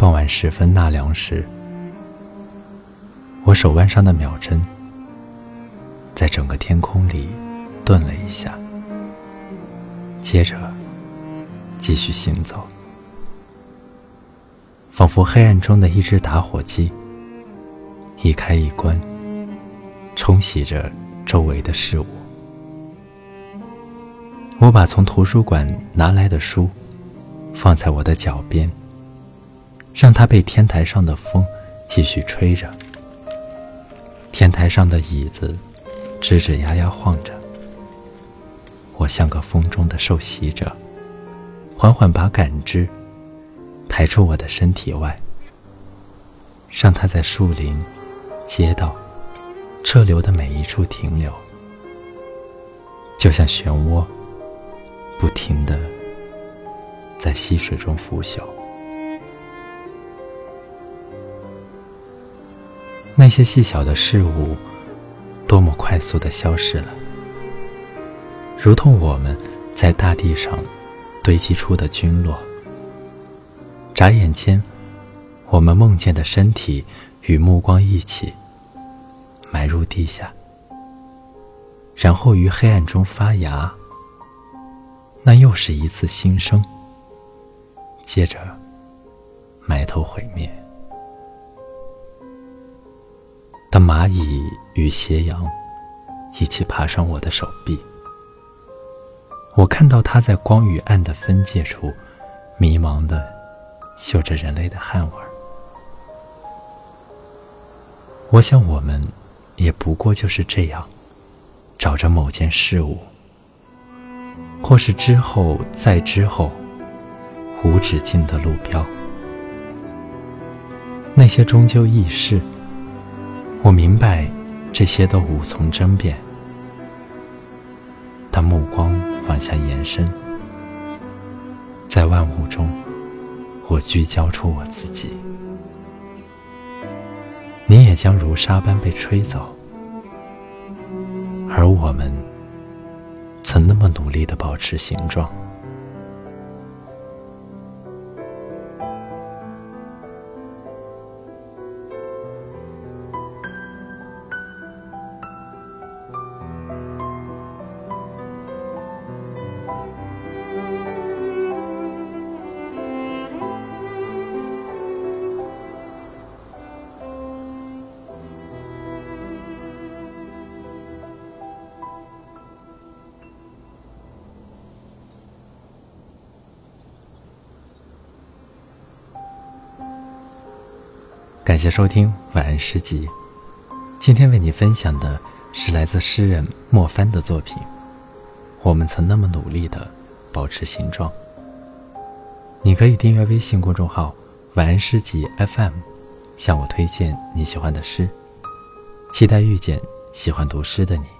傍晚时分纳凉时，我手腕上的秒针在整个天空里顿了一下，接着继续行走，仿佛黑暗中的一只打火机，一开一关，冲洗着周围的事物。我把从图书馆拿来的书放在我的脚边，让它被天台上的风继续吹着。天台上的椅子吱吱呀呀晃着，我像个风中的受袭者，缓缓把感知抬出我的身体外，让它在树林、街道、车流的每一处停留，就像漩涡。不停的在溪水中腐朽，那些细小的事物多么快速的消失了，如同我们在大地上堆积出的菌落。眨眼间，我们梦见的身体与目光一起埋入地下，然后于黑暗中发芽。那又是一次新生，接着埋头毁灭。蚂蚁与斜阳一起爬上我的手臂，我看到它在光与暗的分界处，迷茫的嗅着人类的汗味儿。我想，我们也不过就是这样，找着某件事物。或是之后再之后，无止境的路标，那些终究易逝。我明白，这些都无从争辩。当目光往下延伸，在万物中，我聚焦出我自己，你也将如沙般被吹走，而我们。曾那么努力的保持形状。感谢收听晚安诗集。今天为你分享的是来自诗人莫帆的作品。我们曾那么努力的保持形状。你可以订阅微信公众号“晚安诗集 FM”，向我推荐你喜欢的诗。期待遇见喜欢读诗的你。